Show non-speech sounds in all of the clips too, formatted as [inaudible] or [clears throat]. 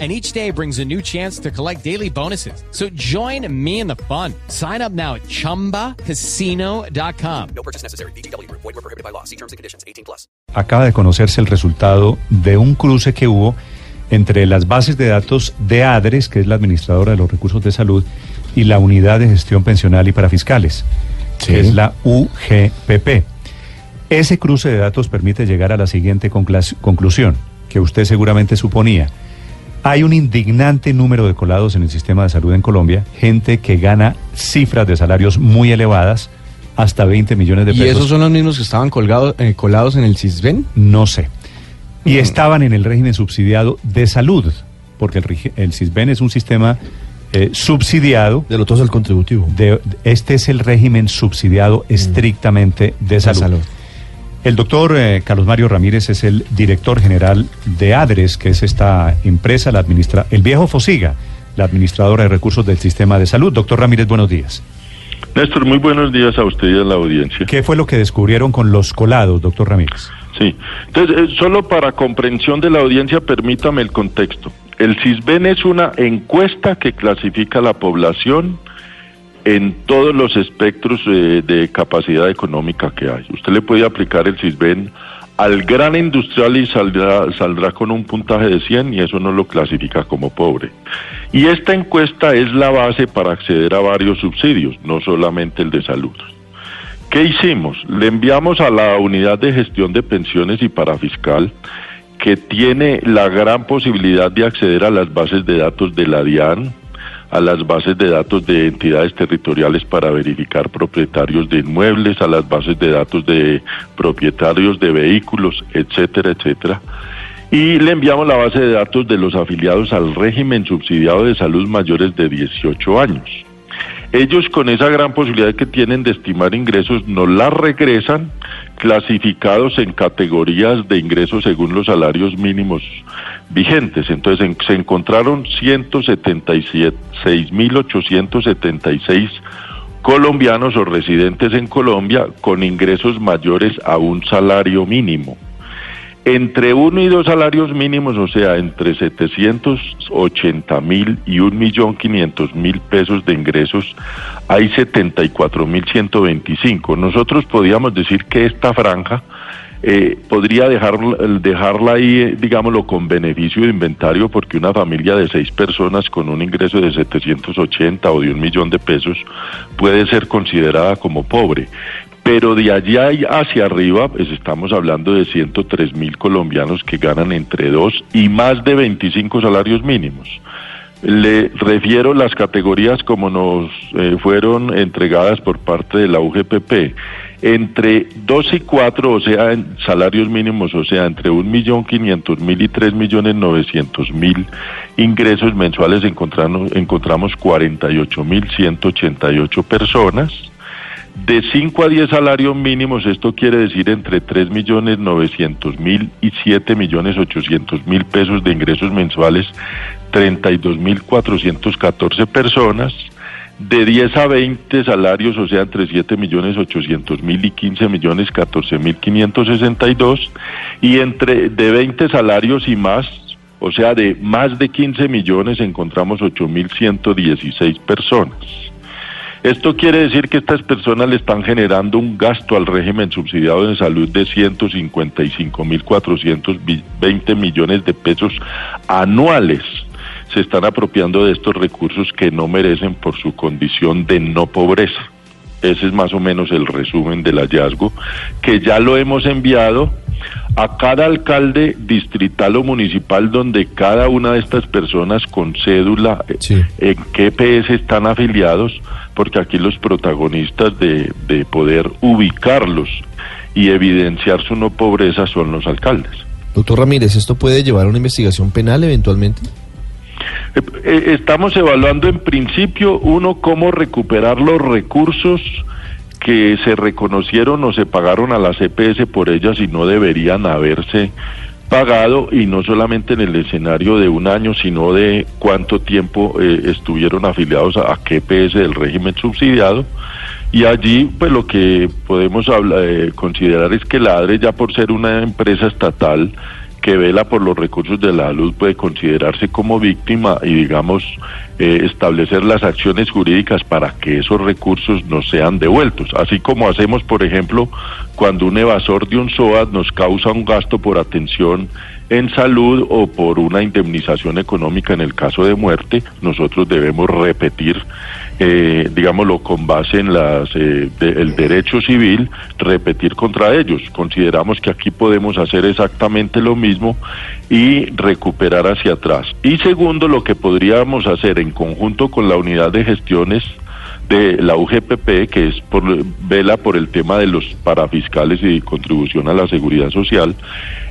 and each day brings a new chance to collect daily bonuses. So join me in the fun. Sign up now at ChumbaCasino.com. No purchase necessary. BGW. Void were prohibited by law. See terms and conditions. 18 plus. Acaba de conocerse el resultado de un cruce que hubo entre las bases de datos de ADRES, que es la administradora de los recursos de salud, y la Unidad de Gestión Pensional y Parafiscales, sí. que es la UGPP. Ese cruce de datos permite llegar a la siguiente conclusión, que usted seguramente suponía hay un indignante número de colados en el sistema de salud en Colombia, gente que gana cifras de salarios muy elevadas, hasta 20 millones de pesos. ¿Y esos son los mismos que estaban colgados, eh, colados en el CISBEN? No sé. Y mm. estaban en el régimen subsidiado de salud, porque el, el CISBEN es un sistema eh, subsidiado. De lo todo es el contributivo. De, este es el régimen subsidiado mm. estrictamente de salud. De salud. El doctor eh, Carlos Mario Ramírez es el director general de ADRES, que es esta empresa, la administra el viejo Fosiga, la administradora de recursos del sistema de salud. Doctor Ramírez, buenos días. Néstor, muy buenos días a usted y a la audiencia. ¿Qué fue lo que descubrieron con los colados, doctor Ramírez? Sí, entonces, eh, solo para comprensión de la audiencia, permítame el contexto. El CISBEN es una encuesta que clasifica la población en todos los espectros eh, de capacidad económica que hay. Usted le puede aplicar el CISBEN al gran industrial y saldrá, saldrá con un puntaje de 100 y eso no lo clasifica como pobre. Y esta encuesta es la base para acceder a varios subsidios, no solamente el de salud. ¿Qué hicimos? Le enviamos a la unidad de gestión de pensiones y parafiscal que tiene la gran posibilidad de acceder a las bases de datos de la DIAN, a las bases de datos de entidades territoriales para verificar propietarios de inmuebles, a las bases de datos de propietarios de vehículos, etcétera, etcétera. Y le enviamos la base de datos de los afiliados al régimen subsidiado de salud mayores de 18 años. Ellos con esa gran posibilidad que tienen de estimar ingresos nos la regresan clasificados en categorías de ingresos según los salarios mínimos vigentes. Entonces se encontraron 176.876 colombianos o residentes en Colombia con ingresos mayores a un salario mínimo. Entre uno y dos salarios mínimos, o sea, entre 780 mil y un millón quinientos mil pesos de ingresos, hay 74 mil 125. Nosotros podríamos decir que esta franja eh, podría dejar, dejarla ahí, eh, digámoslo, con beneficio de inventario, porque una familia de seis personas con un ingreso de 780 o de un millón de pesos puede ser considerada como pobre. Pero de allá hacia arriba, pues estamos hablando de 103 mil colombianos que ganan entre dos y más de 25 salarios mínimos. Le refiero las categorías como nos eh, fueron entregadas por parte de la UGPP entre 2 y 4, o sea, en salarios mínimos, o sea, entre 1.500.000 y 3.900.000 ingresos mensuales encontramos, encontramos 48.188 personas. De 5 a 10 salarios mínimos, esto quiere decir entre 3.900.000 y 7.800.000 pesos de ingresos mensuales, 32.414 personas de 10 a 20 salarios, o sea, entre 7 millones 800 mil y 15 millones 14 mil 562, y entre de 20 salarios y más, o sea, de más de 15 millones encontramos 8 mil 116 personas. Esto quiere decir que estas personas le están generando un gasto al régimen subsidiado de salud de 155 mil 420 millones de pesos anuales se están apropiando de estos recursos que no merecen por su condición de no pobreza. Ese es más o menos el resumen del hallazgo, que ya lo hemos enviado a cada alcalde distrital o municipal donde cada una de estas personas con cédula en qué PS están afiliados, porque aquí los protagonistas de, de poder ubicarlos y evidenciar su no pobreza son los alcaldes. Doctor Ramírez, ¿esto puede llevar a una investigación penal eventualmente? Eh, eh, estamos evaluando en principio, uno, cómo recuperar los recursos que se reconocieron o se pagaron a las EPS por ellas y no deberían haberse pagado y no solamente en el escenario de un año, sino de cuánto tiempo eh, estuvieron afiliados a, qué EPS del régimen subsidiado. Y allí, pues lo que podemos eh, considerar es que la ADRE, ya por ser una empresa estatal, que vela por los recursos de la salud puede considerarse como víctima y digamos eh, establecer las acciones jurídicas para que esos recursos no sean devueltos, así como hacemos por ejemplo cuando un evasor de un SOAT nos causa un gasto por atención en salud o por una indemnización económica en el caso de muerte, nosotros debemos repetir eh, digámoslo, con base en las, eh, el derecho civil, repetir contra ellos. Consideramos que aquí podemos hacer exactamente lo mismo y recuperar hacia atrás. Y segundo, lo que podríamos hacer en conjunto con la unidad de gestiones de la UGPP, que es por, vela por el tema de los parafiscales y contribución a la seguridad social,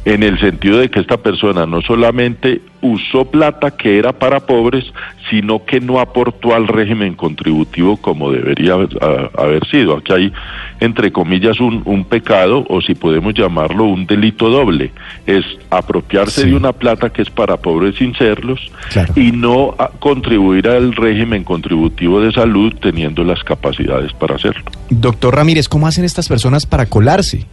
en el sentido de que esta persona no solamente usó plata que era para pobres, sino que no aportó al régimen contributivo como debería haber sido. Aquí hay, entre comillas, un, un, pecado, o si podemos llamarlo un delito doble. Es apropiarse de una plata que es para pobres sin serlos y no contribuir al régimen contributivo de salud teniendo las capacidades para hacerlo. Doctor Ramírez, ¿cómo hacen estas personas para colarse?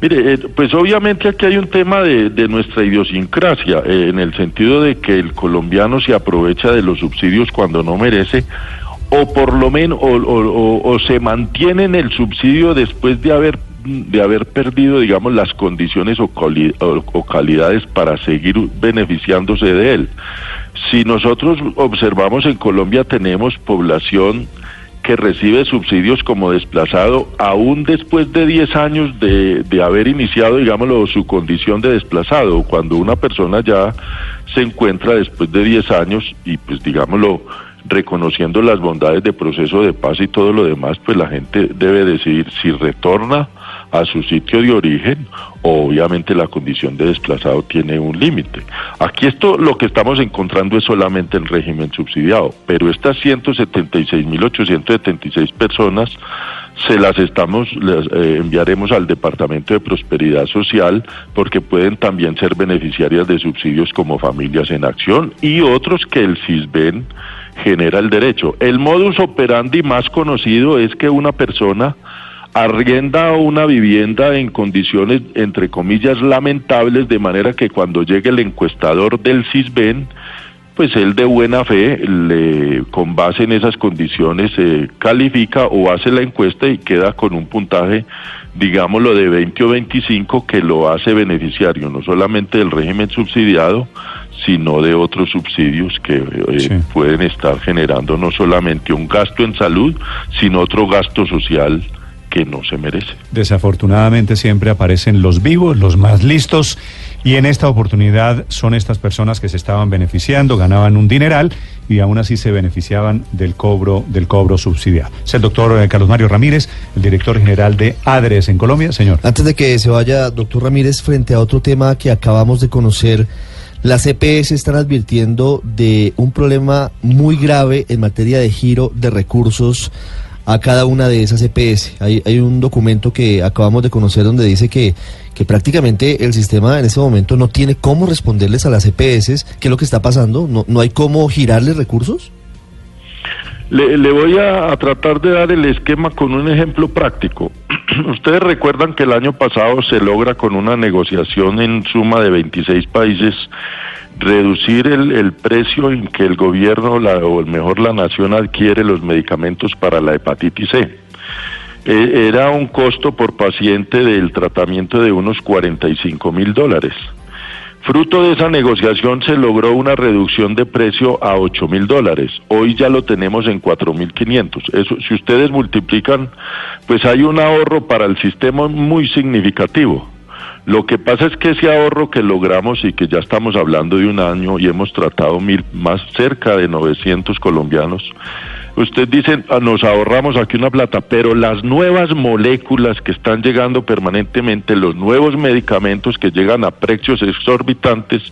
Mire, eh, pues obviamente aquí hay un tema de, nuestra idiosincrasia, eh, en el sentido de que el colombiano se aprovecha de los subsidios cuando no merece, o por lo menos, o, se mantiene en el subsidio después de haber de haber perdido, digamos, las condiciones o, o calidades para seguir beneficiándose de él. Si nosotros observamos en Colombia tenemos población que recibe subsidios como desplazado aún después de 10 años de, de haber iniciado, digámoslo, su condición de desplazado. Cuando una persona ya se encuentra después de 10 años y pues digámoslo, reconociendo las bondades de proceso de paz y todo lo demás, pues la gente debe decidir si retorna a su sitio de origen, obviamente la condición de desplazado tiene un límite. Aquí esto lo que estamos encontrando es solamente el régimen subsidiado, pero estas 176.876 personas se las estamos, les, eh, enviaremos al Departamento de Prosperidad Social porque pueden también ser beneficiarias de subsidios como Familias en Acción y otros que el CISBEN genera el derecho. El modus operandi más conocido es que una persona arrienda una vivienda en condiciones, entre comillas, lamentables, de manera que cuando llegue el encuestador del CISBEN, pues él de buena fe, le, con base en esas condiciones, eh, califica o hace la encuesta y queda con un puntaje, digámoslo, de 20 o 25 que lo hace beneficiario, no solamente del régimen subsidiado, sino de otros subsidios que eh, pueden estar generando no solamente un gasto en salud, sino otro gasto social que no se merece. Desafortunadamente siempre aparecen los vivos, los más listos, y en esta oportunidad son estas personas que se estaban beneficiando, ganaban un dineral y aún así se beneficiaban del cobro del cobro subsidiado. Es el doctor eh, Carlos Mario Ramírez, el director general de ADRES en Colombia. Señor. Antes de que se vaya, doctor Ramírez, frente a otro tema que acabamos de conocer, las EPS están advirtiendo de un problema muy grave en materia de giro de recursos a cada una de esas EPS. Hay, hay un documento que acabamos de conocer donde dice que, que prácticamente el sistema en este momento no tiene cómo responderles a las EPS. ¿Qué es lo que está pasando? ¿No, no hay cómo girarles recursos? Le, le voy a, tratar de dar el esquema con un ejemplo práctico. [clears throat] Ustedes recuerdan que el año pasado se logra con una negociación en suma de 26 países reducir el, el, precio en que el gobierno la, o mejor la nación adquiere los medicamentos para la hepatitis C. E, era un costo por paciente del tratamiento de unos 45 mil dólares. Fruto de esa negociación se logró una reducción de precio a 8 mil dólares. Hoy ya lo tenemos en 4 mil 500. Eso, si ustedes multiplican, pues hay un ahorro para el sistema muy significativo. Lo que pasa es que ese ahorro que logramos y que ya estamos hablando de un año y hemos tratado mil, más cerca de 900 colombianos, usted dice, ah, nos ahorramos aquí una plata, pero las nuevas moléculas que están llegando permanentemente, los nuevos medicamentos que llegan a precios exorbitantes,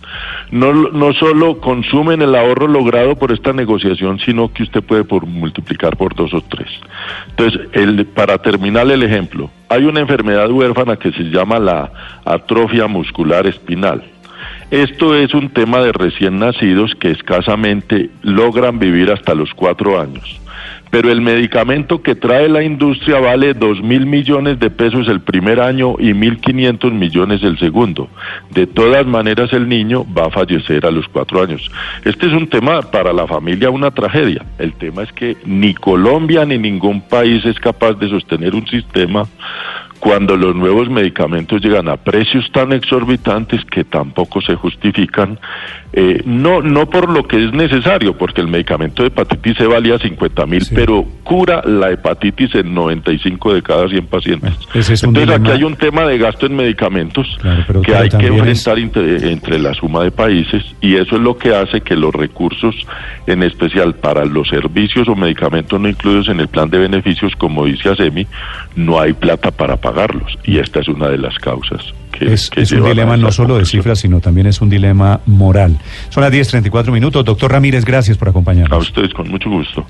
no, no solo consumen el ahorro logrado por esta negociación, sino que usted puede por multiplicar por dos o tres. Entonces, el, para terminar el ejemplo, hay una enfermedad huérfana que se llama la atrofia muscular espinal. Esto es un tema de recién nacidos que escasamente logran vivir hasta los cuatro años. Pero el medicamento que trae la industria vale dos mil millones de pesos el primer año y mil quinientos millones el segundo. De todas maneras, el niño va a fallecer a los cuatro años. Este es un tema para la familia, una tragedia. El tema es que ni Colombia ni ningún país es capaz de sostener un sistema cuando los nuevos medicamentos llegan a precios tan exorbitantes que tampoco se justifican, eh, no, no por lo que es necesario, porque el medicamento de hepatitis C valía 50 mil, pero cura la hepatitis en 95 de cada 100 pacientes. Entonces aquí hay un tema de gasto en medicamentos que hay que enfrentar entre la suma de países y eso es lo que hace que los recursos, en especial para los servicios o medicamentos no incluidos en el plan de beneficios, como dice ASEMI, no hay plata para pagar pagarlos. Y esta es una de las causas. Que, es, es un dilema no solo de cifras, sino también es un dilema moral. Son las 10.34 minutos. Doctor Ramírez, gracias por acompañarnos. A ustedes, con mucho gusto.